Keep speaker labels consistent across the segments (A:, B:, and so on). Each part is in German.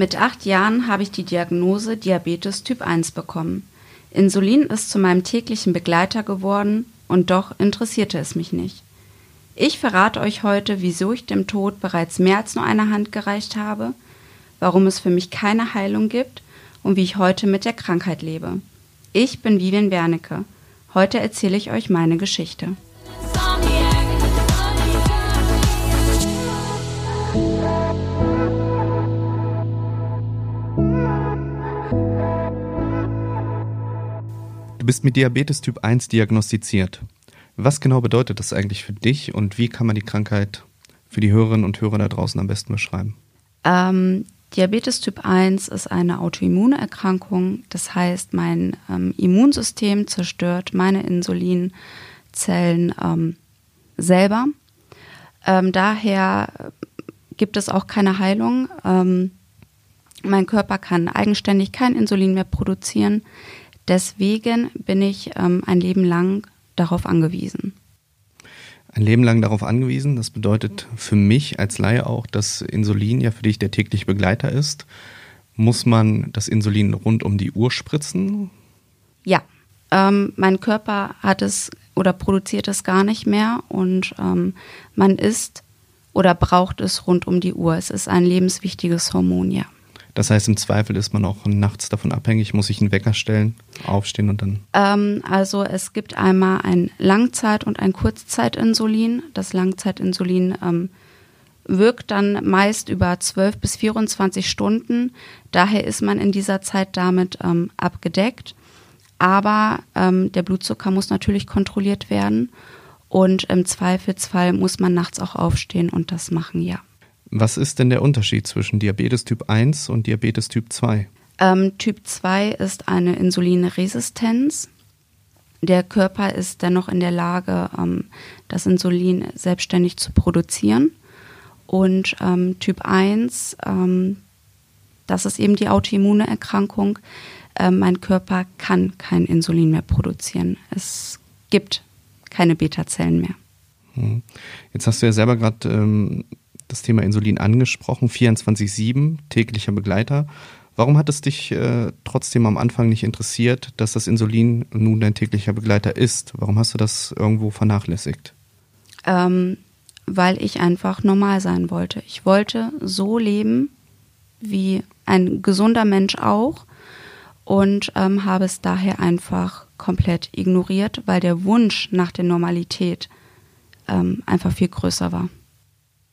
A: Mit acht Jahren habe ich die Diagnose Diabetes Typ 1 bekommen. Insulin ist zu meinem täglichen Begleiter geworden und doch interessierte es mich nicht. Ich verrate euch heute, wieso ich dem Tod bereits mehr als nur eine Hand gereicht habe, warum es für mich keine Heilung gibt und wie ich heute mit der Krankheit lebe. Ich bin Vivian Wernicke. Heute erzähle ich euch meine Geschichte.
B: Bist mit Diabetes Typ 1 diagnostiziert. Was genau bedeutet das eigentlich für dich und wie kann man die Krankheit für die Hörerinnen und Hörer da draußen am besten beschreiben?
A: Ähm, Diabetes Typ 1 ist eine Autoimmunerkrankung. Das heißt, mein ähm, Immunsystem zerstört meine Insulinzellen ähm, selber. Ähm, daher gibt es auch keine Heilung. Ähm, mein Körper kann eigenständig kein Insulin mehr produzieren. Deswegen bin ich ähm, ein Leben lang darauf angewiesen.
B: Ein Leben lang darauf angewiesen, das bedeutet für mich als Laie auch, dass Insulin ja für dich der tägliche Begleiter ist. Muss man das Insulin rund um die Uhr spritzen?
A: Ja, ähm, mein Körper hat es oder produziert es gar nicht mehr und ähm, man isst oder braucht es rund um die Uhr. Es ist ein lebenswichtiges Hormon, ja.
B: Das heißt, im Zweifel ist man auch nachts davon abhängig, muss ich einen Wecker stellen, aufstehen und dann.
A: Ähm, also es gibt einmal ein Langzeit- und ein Kurzzeitinsulin. Das Langzeitinsulin ähm, wirkt dann meist über 12 bis 24 Stunden. Daher ist man in dieser Zeit damit ähm, abgedeckt. Aber ähm, der Blutzucker muss natürlich kontrolliert werden. Und im Zweifelsfall muss man nachts auch aufstehen und das machen, ja.
B: Was ist denn der Unterschied zwischen Diabetes Typ 1 und Diabetes Typ 2?
A: Ähm, typ 2 ist eine Insulinresistenz. Der Körper ist dennoch in der Lage, ähm, das Insulin selbstständig zu produzieren. Und ähm, Typ 1, ähm, das ist eben die autoimmune Erkrankung. Ähm, mein Körper kann kein Insulin mehr produzieren. Es gibt keine Beta-Zellen mehr.
B: Hm. Jetzt hast du ja selber gerade ähm, das Thema Insulin angesprochen, 24-7, täglicher Begleiter. Warum hat es dich äh, trotzdem am Anfang nicht interessiert, dass das Insulin nun dein täglicher Begleiter ist? Warum hast du das irgendwo vernachlässigt?
A: Ähm, weil ich einfach normal sein wollte. Ich wollte so leben, wie ein gesunder Mensch auch und ähm, habe es daher einfach komplett ignoriert, weil der Wunsch nach der Normalität ähm, einfach viel größer war.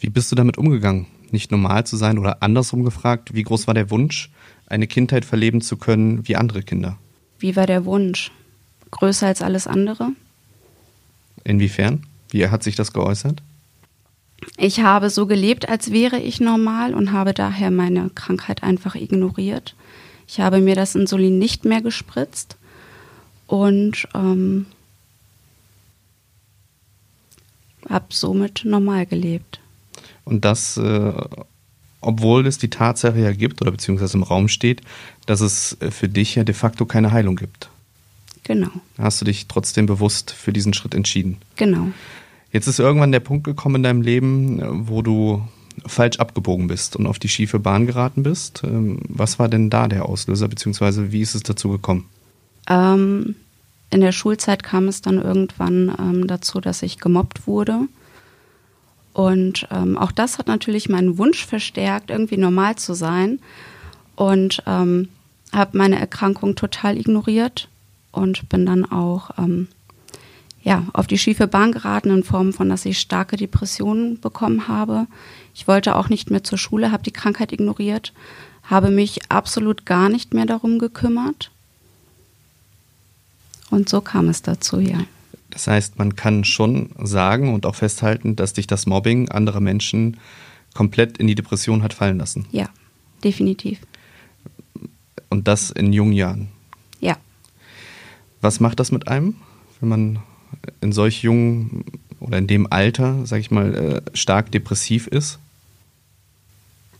B: Wie bist du damit umgegangen? Nicht normal zu sein oder andersrum gefragt, wie groß war der Wunsch, eine Kindheit verleben zu können wie andere Kinder?
A: Wie war der Wunsch? Größer als alles andere?
B: Inwiefern? Wie hat sich das geäußert?
A: Ich habe so gelebt, als wäre ich normal und habe daher meine Krankheit einfach ignoriert. Ich habe mir das Insulin nicht mehr gespritzt und ähm, habe somit normal gelebt.
B: Und das, äh, obwohl es die Tatsache ja gibt oder beziehungsweise im Raum steht, dass es äh, für dich ja de facto keine Heilung gibt.
A: Genau.
B: Hast du dich trotzdem bewusst für diesen Schritt entschieden?
A: Genau.
B: Jetzt ist irgendwann der Punkt gekommen in deinem Leben, äh, wo du falsch abgebogen bist und auf die schiefe Bahn geraten bist. Ähm, was war denn da der Auslöser, beziehungsweise wie ist es dazu gekommen?
A: Ähm, in der Schulzeit kam es dann irgendwann ähm, dazu, dass ich gemobbt wurde. Und ähm, auch das hat natürlich meinen Wunsch verstärkt, irgendwie normal zu sein. Und ähm, habe meine Erkrankung total ignoriert und bin dann auch ähm, ja, auf die schiefe Bahn geraten in Form von, dass ich starke Depressionen bekommen habe. Ich wollte auch nicht mehr zur Schule, habe die Krankheit ignoriert, habe mich absolut gar nicht mehr darum gekümmert. Und so kam es dazu, ja.
B: Das heißt, man kann schon sagen und auch festhalten, dass dich das Mobbing anderer Menschen komplett in die Depression hat fallen lassen.
A: Ja, definitiv.
B: Und das in jungen Jahren.
A: Ja.
B: Was macht das mit einem, wenn man in solch jungen oder in dem Alter, sag ich mal, äh, stark depressiv ist?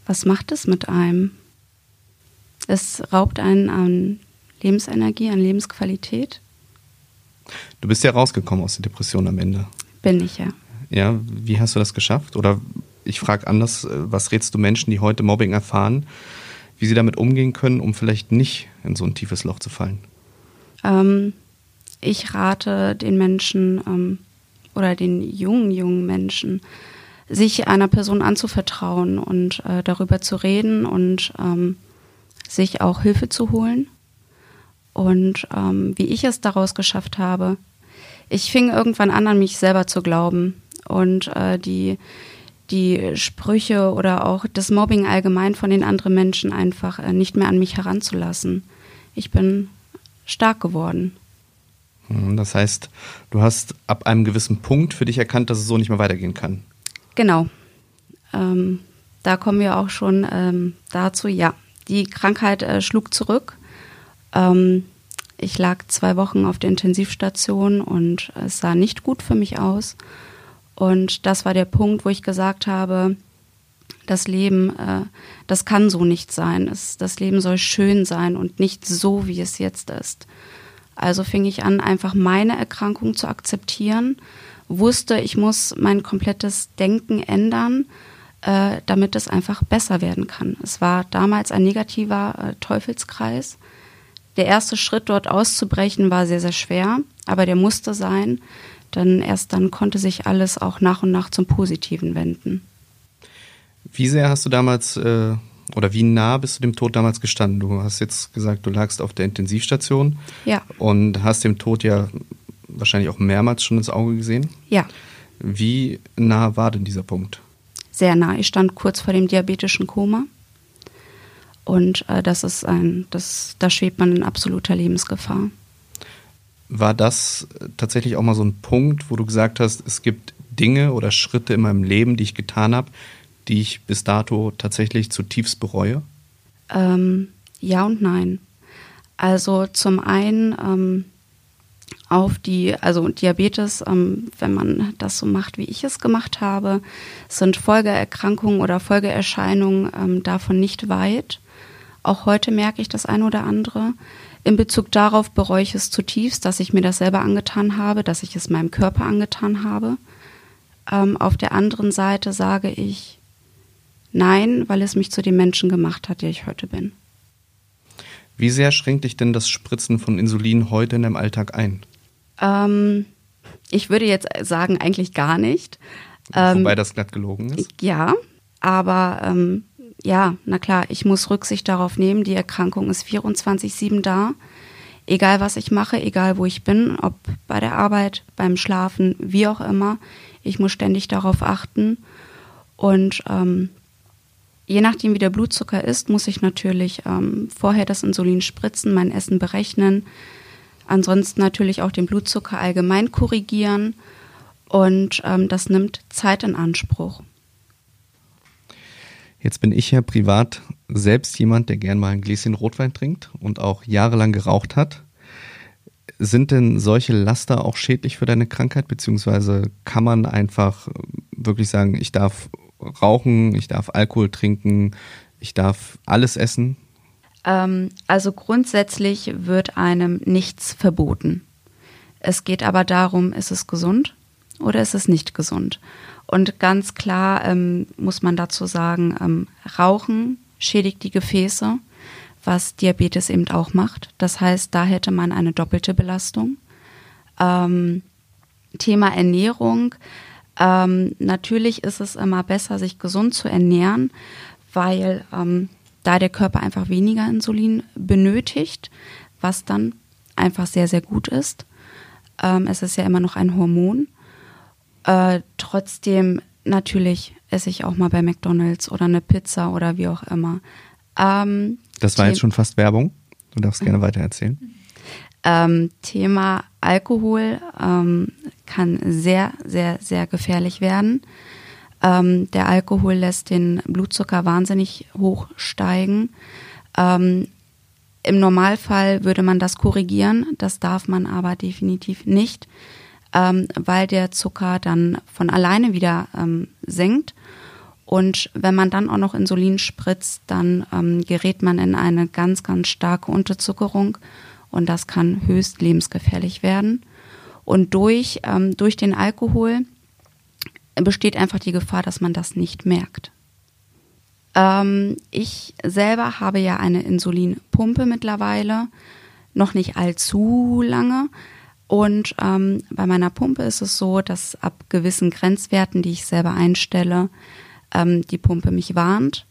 A: Was macht es mit einem? Es raubt einen an Lebensenergie, an Lebensqualität.
B: Du bist ja rausgekommen aus der Depression am Ende.
A: Bin ich ja.
B: Ja, wie hast du das geschafft? Oder ich frage anders, äh, was rätst du Menschen, die heute Mobbing erfahren? wie sie damit umgehen können, um vielleicht nicht in so ein tiefes Loch zu fallen?
A: Ähm, ich rate den Menschen ähm, oder den jungen, jungen Menschen, sich einer Person anzuvertrauen und äh, darüber zu reden und ähm, sich auch Hilfe zu holen. Und ähm, wie ich es daraus geschafft habe, ich fing irgendwann an, an mich selber zu glauben und äh, die, die Sprüche oder auch das Mobbing allgemein von den anderen Menschen einfach äh, nicht mehr an mich heranzulassen. Ich bin stark geworden.
B: Hm, das heißt, du hast ab einem gewissen Punkt für dich erkannt, dass es so nicht mehr weitergehen kann.
A: Genau. Ähm, da kommen wir auch schon ähm, dazu, ja. Die Krankheit äh, schlug zurück. Ähm, ich lag zwei Wochen auf der Intensivstation und es sah nicht gut für mich aus. Und das war der Punkt, wo ich gesagt habe, das Leben, äh, das kann so nicht sein. Es, das Leben soll schön sein und nicht so, wie es jetzt ist. Also fing ich an, einfach meine Erkrankung zu akzeptieren, wusste, ich muss mein komplettes Denken ändern, äh, damit es einfach besser werden kann. Es war damals ein negativer äh, Teufelskreis der erste Schritt dort auszubrechen war sehr, sehr schwer, aber der musste sein, denn erst dann konnte sich alles auch nach und nach zum Positiven wenden.
B: Wie sehr hast du damals äh, oder wie nah bist du dem Tod damals gestanden? Du hast jetzt gesagt, du lagst auf der Intensivstation
A: ja.
B: und hast dem Tod ja wahrscheinlich auch mehrmals schon ins Auge gesehen.
A: Ja.
B: Wie nah war denn dieser Punkt?
A: Sehr nah. Ich stand kurz vor dem diabetischen Koma. Und äh, das ist ein, das, da schwebt man in absoluter Lebensgefahr.
B: War das tatsächlich auch mal so ein Punkt, wo du gesagt hast, es gibt Dinge oder Schritte in meinem Leben, die ich getan habe, die ich bis dato tatsächlich zutiefst bereue?
A: Ähm, ja und nein. Also zum einen ähm, auf die, also Diabetes, ähm, wenn man das so macht, wie ich es gemacht habe, sind Folgeerkrankungen oder Folgeerscheinungen ähm, davon nicht weit. Auch heute merke ich das ein oder andere. In Bezug darauf bereue ich es zutiefst, dass ich mir das selber angetan habe, dass ich es meinem Körper angetan habe. Ähm, auf der anderen Seite sage ich nein, weil es mich zu dem Menschen gemacht hat, der ich heute bin.
B: Wie sehr schränkt dich denn das Spritzen von Insulin heute in deinem Alltag ein?
A: Ähm, ich würde jetzt sagen, eigentlich gar nicht.
B: Wobei ähm, das glatt gelogen ist.
A: Ja, aber ähm, ja, na klar, ich muss Rücksicht darauf nehmen, die Erkrankung ist 24-7 da. Egal was ich mache, egal wo ich bin, ob bei der Arbeit, beim Schlafen, wie auch immer, ich muss ständig darauf achten. Und ähm, je nachdem, wie der Blutzucker ist, muss ich natürlich ähm, vorher das Insulin spritzen, mein Essen berechnen, ansonsten natürlich auch den Blutzucker allgemein korrigieren. Und ähm, das nimmt Zeit in Anspruch.
B: Jetzt bin ich ja privat selbst jemand, der gern mal ein Gläschen Rotwein trinkt und auch jahrelang geraucht hat. Sind denn solche Laster auch schädlich für deine Krankheit, beziehungsweise kann man einfach wirklich sagen, ich darf rauchen, ich darf Alkohol trinken, ich darf alles essen?
A: Ähm, also grundsätzlich wird einem nichts verboten. Es geht aber darum, ist es gesund oder ist es nicht gesund? Und ganz klar ähm, muss man dazu sagen, ähm, Rauchen schädigt die Gefäße, was Diabetes eben auch macht. Das heißt, da hätte man eine doppelte Belastung. Ähm, Thema Ernährung. Ähm, natürlich ist es immer besser, sich gesund zu ernähren, weil ähm, da der Körper einfach weniger Insulin benötigt, was dann einfach sehr, sehr gut ist. Ähm, es ist ja immer noch ein Hormon. Äh, trotzdem, natürlich esse ich auch mal bei McDonalds oder eine Pizza oder wie auch immer.
B: Ähm, das war jetzt schon fast Werbung. Du darfst gerne weiter erzählen.
A: Ähm, Thema Alkohol ähm, kann sehr, sehr, sehr gefährlich werden. Ähm, der Alkohol lässt den Blutzucker wahnsinnig hoch steigen. Ähm, Im Normalfall würde man das korrigieren, das darf man aber definitiv nicht ähm, weil der Zucker dann von alleine wieder ähm, senkt. Und wenn man dann auch noch Insulin spritzt, dann ähm, gerät man in eine ganz, ganz starke Unterzuckerung und das kann höchst lebensgefährlich werden. Und durch, ähm, durch den Alkohol besteht einfach die Gefahr, dass man das nicht merkt. Ähm, ich selber habe ja eine Insulinpumpe mittlerweile, noch nicht allzu lange. Und ähm, bei meiner Pumpe ist es so, dass ab gewissen Grenzwerten, die ich selber einstelle, ähm, die Pumpe mich warnt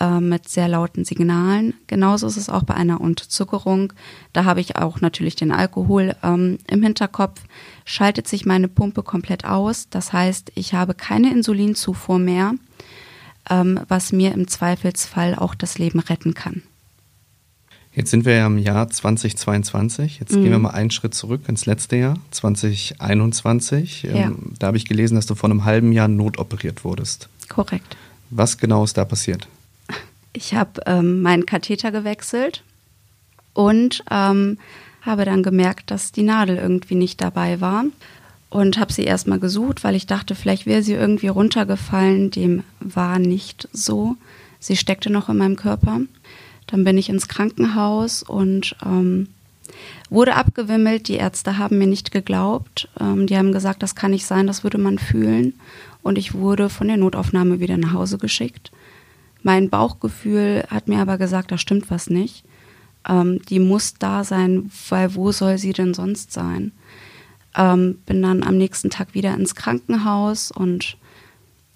A: äh, mit sehr lauten Signalen. Genauso ist es auch bei einer Unterzuckerung. Da habe ich auch natürlich den Alkohol ähm, im Hinterkopf. Schaltet sich meine Pumpe komplett aus. Das heißt, ich habe keine Insulinzufuhr mehr, ähm, was mir im Zweifelsfall auch das Leben retten kann.
B: Jetzt sind wir ja im Jahr 2022. Jetzt mhm. gehen wir mal einen Schritt zurück ins letzte Jahr, 2021. Ja. Ähm, da habe ich gelesen, dass du vor einem halben Jahr notoperiert wurdest.
A: Korrekt.
B: Was genau ist da passiert?
A: Ich habe ähm, meinen Katheter gewechselt und ähm, habe dann gemerkt, dass die Nadel irgendwie nicht dabei war und habe sie erstmal gesucht, weil ich dachte, vielleicht wäre sie irgendwie runtergefallen. Dem war nicht so. Sie steckte noch in meinem Körper. Dann bin ich ins Krankenhaus und ähm, wurde abgewimmelt. Die Ärzte haben mir nicht geglaubt. Ähm, die haben gesagt, das kann nicht sein, das würde man fühlen. Und ich wurde von der Notaufnahme wieder nach Hause geschickt. Mein Bauchgefühl hat mir aber gesagt, da stimmt was nicht. Ähm, die muss da sein, weil wo soll sie denn sonst sein? Ähm, bin dann am nächsten Tag wieder ins Krankenhaus und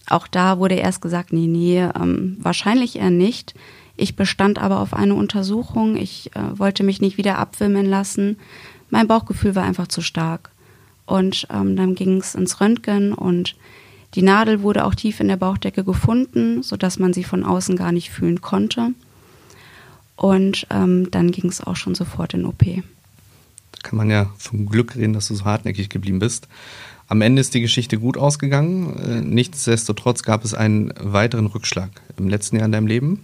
A: auch da wurde erst gesagt, nee, nee, ähm, wahrscheinlich eher nicht. Ich bestand aber auf eine Untersuchung. Ich äh, wollte mich nicht wieder abwimmeln lassen. Mein Bauchgefühl war einfach zu stark. Und ähm, dann ging es ins Röntgen und die Nadel wurde auch tief in der Bauchdecke gefunden, sodass man sie von außen gar nicht fühlen konnte. Und ähm, dann ging es auch schon sofort in OP.
B: Da kann man ja vom Glück reden, dass du so hartnäckig geblieben bist. Am Ende ist die Geschichte gut ausgegangen. Äh, nichtsdestotrotz gab es einen weiteren Rückschlag im letzten Jahr in deinem Leben.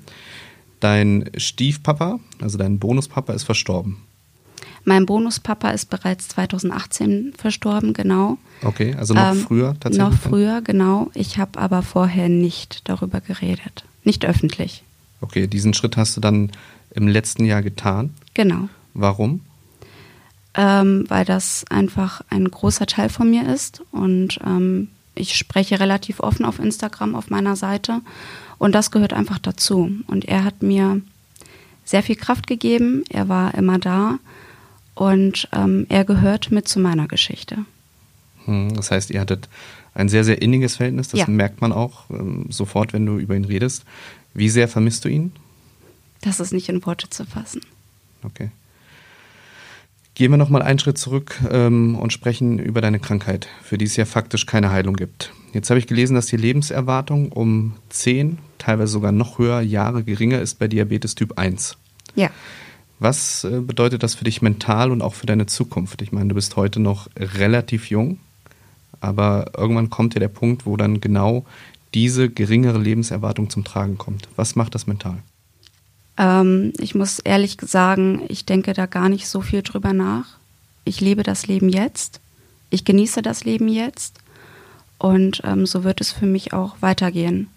B: Dein Stiefpapa, also dein Bonuspapa, ist verstorben.
A: Mein Bonuspapa ist bereits 2018 verstorben, genau.
B: Okay, also noch ähm, früher
A: tatsächlich? Noch früher, genau. Ich habe aber vorher nicht darüber geredet. Nicht öffentlich.
B: Okay, diesen Schritt hast du dann im letzten Jahr getan?
A: Genau.
B: Warum?
A: Ähm, weil das einfach ein großer Teil von mir ist und ähm, ich spreche relativ offen auf Instagram auf meiner Seite und das gehört einfach dazu. Und er hat mir sehr viel Kraft gegeben, er war immer da und ähm, er gehört mit zu meiner Geschichte.
B: Hm, das heißt, ihr hattet ein sehr, sehr inniges Verhältnis, das ja. merkt man auch ähm, sofort, wenn du über ihn redest. Wie sehr vermisst du ihn?
A: Das ist nicht in Worte zu fassen.
B: Okay. Gehen wir nochmal einen Schritt zurück ähm, und sprechen über deine Krankheit, für die es ja faktisch keine Heilung gibt. Jetzt habe ich gelesen, dass die Lebenserwartung um zehn, teilweise sogar noch höher Jahre geringer ist bei Diabetes Typ 1.
A: Ja.
B: Was äh, bedeutet das für dich mental und auch für deine Zukunft? Ich meine, du bist heute noch relativ jung, aber irgendwann kommt ja der Punkt, wo dann genau diese geringere Lebenserwartung zum Tragen kommt. Was macht das mental?
A: Ähm, ich muss ehrlich sagen, ich denke da gar nicht so viel drüber nach. Ich lebe das Leben jetzt. Ich genieße das Leben jetzt. Und ähm, so wird es für mich auch weitergehen.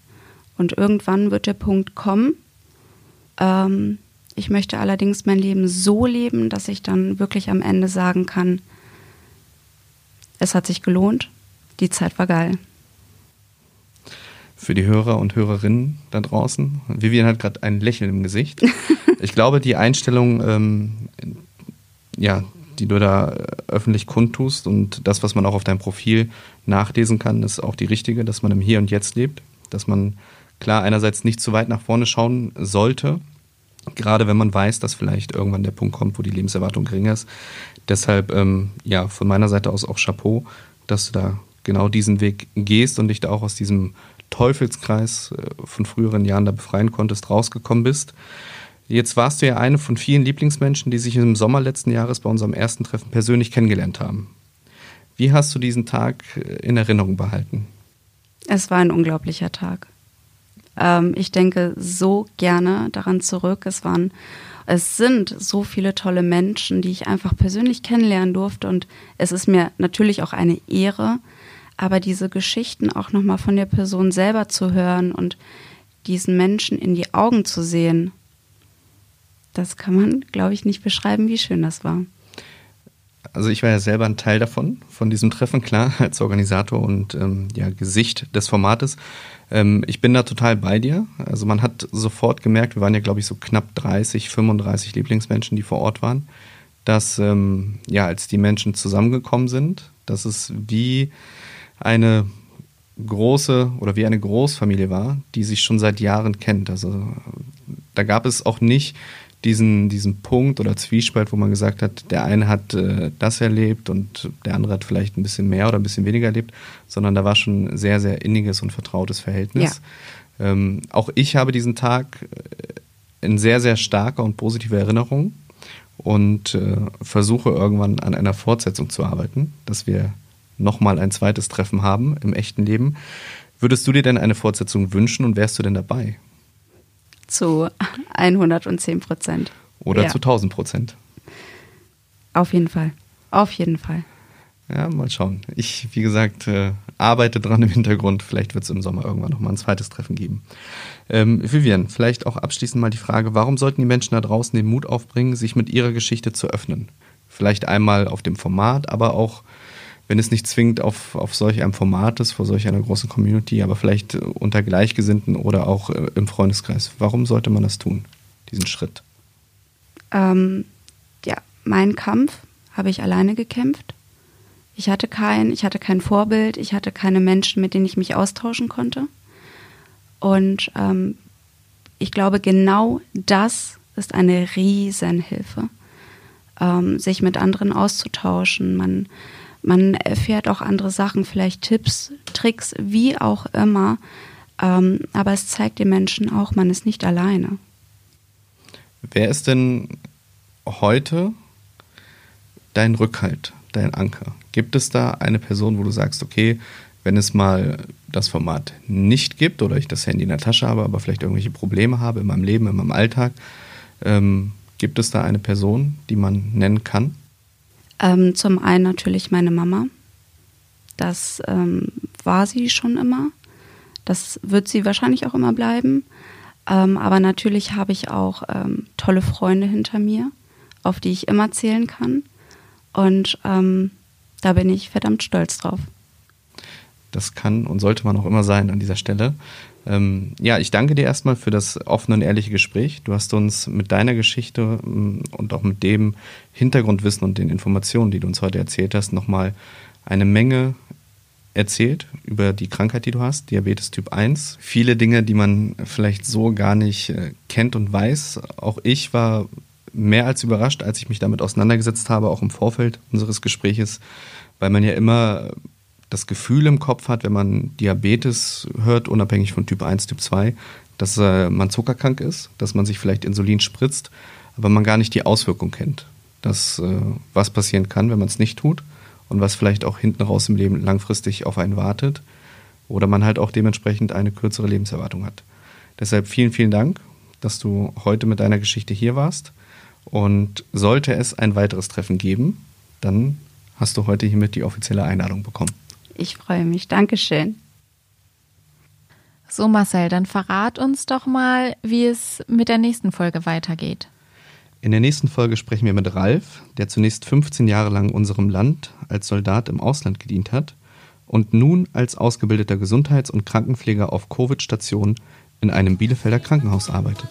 A: Und irgendwann wird der Punkt kommen, ähm, ich möchte allerdings mein Leben so leben, dass ich dann wirklich am Ende sagen kann, es hat sich gelohnt, die Zeit war geil.
B: Für die Hörer und Hörerinnen da draußen, Vivian hat gerade ein Lächeln im Gesicht. Ich glaube, die Einstellung, ähm, ja, die du da öffentlich kundtust und das, was man auch auf deinem Profil nachlesen kann, ist auch die richtige, dass man im Hier und Jetzt lebt, dass man klar einerseits nicht zu weit nach vorne schauen sollte, Gerade wenn man weiß, dass vielleicht irgendwann der Punkt kommt, wo die Lebenserwartung geringer ist. Deshalb, ähm, ja, von meiner Seite aus auch Chapeau, dass du da genau diesen Weg gehst und dich da auch aus diesem Teufelskreis äh, von früheren Jahren da befreien konntest, rausgekommen bist. Jetzt warst du ja eine von vielen Lieblingsmenschen, die sich im Sommer letzten Jahres bei unserem ersten Treffen persönlich kennengelernt haben. Wie hast du diesen Tag äh, in Erinnerung behalten?
A: Es war ein unglaublicher Tag. Ähm, ich denke so gerne daran zurück. Es waren, es sind so viele tolle Menschen, die ich einfach persönlich kennenlernen durfte und es ist mir natürlich auch eine Ehre, aber diese Geschichten auch nochmal von der Person selber zu hören und diesen Menschen in die Augen zu sehen, das kann man, glaube ich, nicht beschreiben, wie schön das war.
B: Also ich war ja selber ein Teil davon, von diesem Treffen, klar, als Organisator und ähm, ja, Gesicht des Formates. Ähm, ich bin da total bei dir. Also man hat sofort gemerkt, wir waren ja, glaube ich, so knapp 30, 35 Lieblingsmenschen, die vor Ort waren, dass ähm, ja, als die Menschen zusammengekommen sind, dass es wie eine große oder wie eine Großfamilie war, die sich schon seit Jahren kennt. Also da gab es auch nicht diesen, diesen Punkt oder Zwiespalt, wo man gesagt hat, der eine hat äh, das erlebt und der andere hat vielleicht ein bisschen mehr oder ein bisschen weniger erlebt, sondern da war schon ein sehr, sehr inniges und vertrautes Verhältnis. Ja. Ähm, auch ich habe diesen Tag äh, in sehr, sehr starker und positiver Erinnerung und äh, versuche irgendwann an einer Fortsetzung zu arbeiten, dass wir nochmal ein zweites Treffen haben im echten Leben. Würdest du dir denn eine Fortsetzung wünschen und wärst du denn dabei?
A: Zu 110 Prozent.
B: Oder ja. zu 1000 Prozent?
A: Auf jeden Fall. Auf jeden Fall.
B: Ja, mal schauen. Ich, wie gesagt, äh, arbeite dran im Hintergrund. Vielleicht wird es im Sommer irgendwann nochmal ein zweites Treffen geben. Ähm, Vivian, vielleicht auch abschließend mal die Frage, warum sollten die Menschen da draußen den Mut aufbringen, sich mit ihrer Geschichte zu öffnen? Vielleicht einmal auf dem Format, aber auch wenn es nicht zwingend auf, auf solch einem Format ist, vor solch einer großen Community, aber vielleicht unter Gleichgesinnten oder auch äh, im Freundeskreis. Warum sollte man das tun, diesen Schritt?
A: Ähm, ja, mein Kampf habe ich alleine gekämpft. Ich hatte kein, ich hatte kein Vorbild, ich hatte keine Menschen, mit denen ich mich austauschen konnte. Und ähm, ich glaube, genau das ist eine Riesenhilfe, ähm, sich mit anderen auszutauschen. Man man erfährt auch andere Sachen, vielleicht Tipps, Tricks, wie auch immer. Ähm, aber es zeigt den Menschen auch, man ist nicht alleine.
B: Wer ist denn heute dein Rückhalt, dein Anker? Gibt es da eine Person, wo du sagst, okay, wenn es mal das Format nicht gibt oder ich das Handy in der Tasche habe, aber vielleicht irgendwelche Probleme habe in meinem Leben, in meinem Alltag, ähm, gibt es da eine Person, die man nennen kann?
A: Ähm, zum einen natürlich meine Mama. Das ähm, war sie schon immer. Das wird sie wahrscheinlich auch immer bleiben. Ähm, aber natürlich habe ich auch ähm, tolle Freunde hinter mir, auf die ich immer zählen kann. Und ähm, da bin ich verdammt stolz drauf.
B: Das kann und sollte man auch immer sein an dieser Stelle. Ähm, ja, ich danke dir erstmal für das offene und ehrliche Gespräch. Du hast uns mit deiner Geschichte ähm, und auch mit dem Hintergrundwissen und den Informationen, die du uns heute erzählt hast, nochmal eine Menge erzählt über die Krankheit, die du hast, Diabetes Typ 1. Viele Dinge, die man vielleicht so gar nicht äh, kennt und weiß. Auch ich war mehr als überrascht, als ich mich damit auseinandergesetzt habe, auch im Vorfeld unseres Gespräches, weil man ja immer das Gefühl im Kopf hat, wenn man Diabetes hört, unabhängig von Typ 1, Typ 2, dass äh, man zuckerkrank ist, dass man sich vielleicht Insulin spritzt, aber man gar nicht die Auswirkung kennt. Dass äh, was passieren kann, wenn man es nicht tut und was vielleicht auch hinten raus im Leben langfristig auf einen wartet oder man halt auch dementsprechend eine kürzere Lebenserwartung hat. Deshalb vielen, vielen Dank, dass du heute mit deiner Geschichte hier warst. Und sollte es ein weiteres Treffen geben, dann hast du heute hiermit die offizielle Einladung bekommen.
A: Ich freue mich. Dankeschön.
C: So, Marcel, dann verrat uns doch mal, wie es mit der nächsten Folge weitergeht.
B: In der nächsten Folge sprechen wir mit Ralf, der zunächst 15 Jahre lang unserem Land als Soldat im Ausland gedient hat und nun als ausgebildeter Gesundheits- und Krankenpfleger auf Covid-Stationen in einem Bielefelder Krankenhaus arbeitet.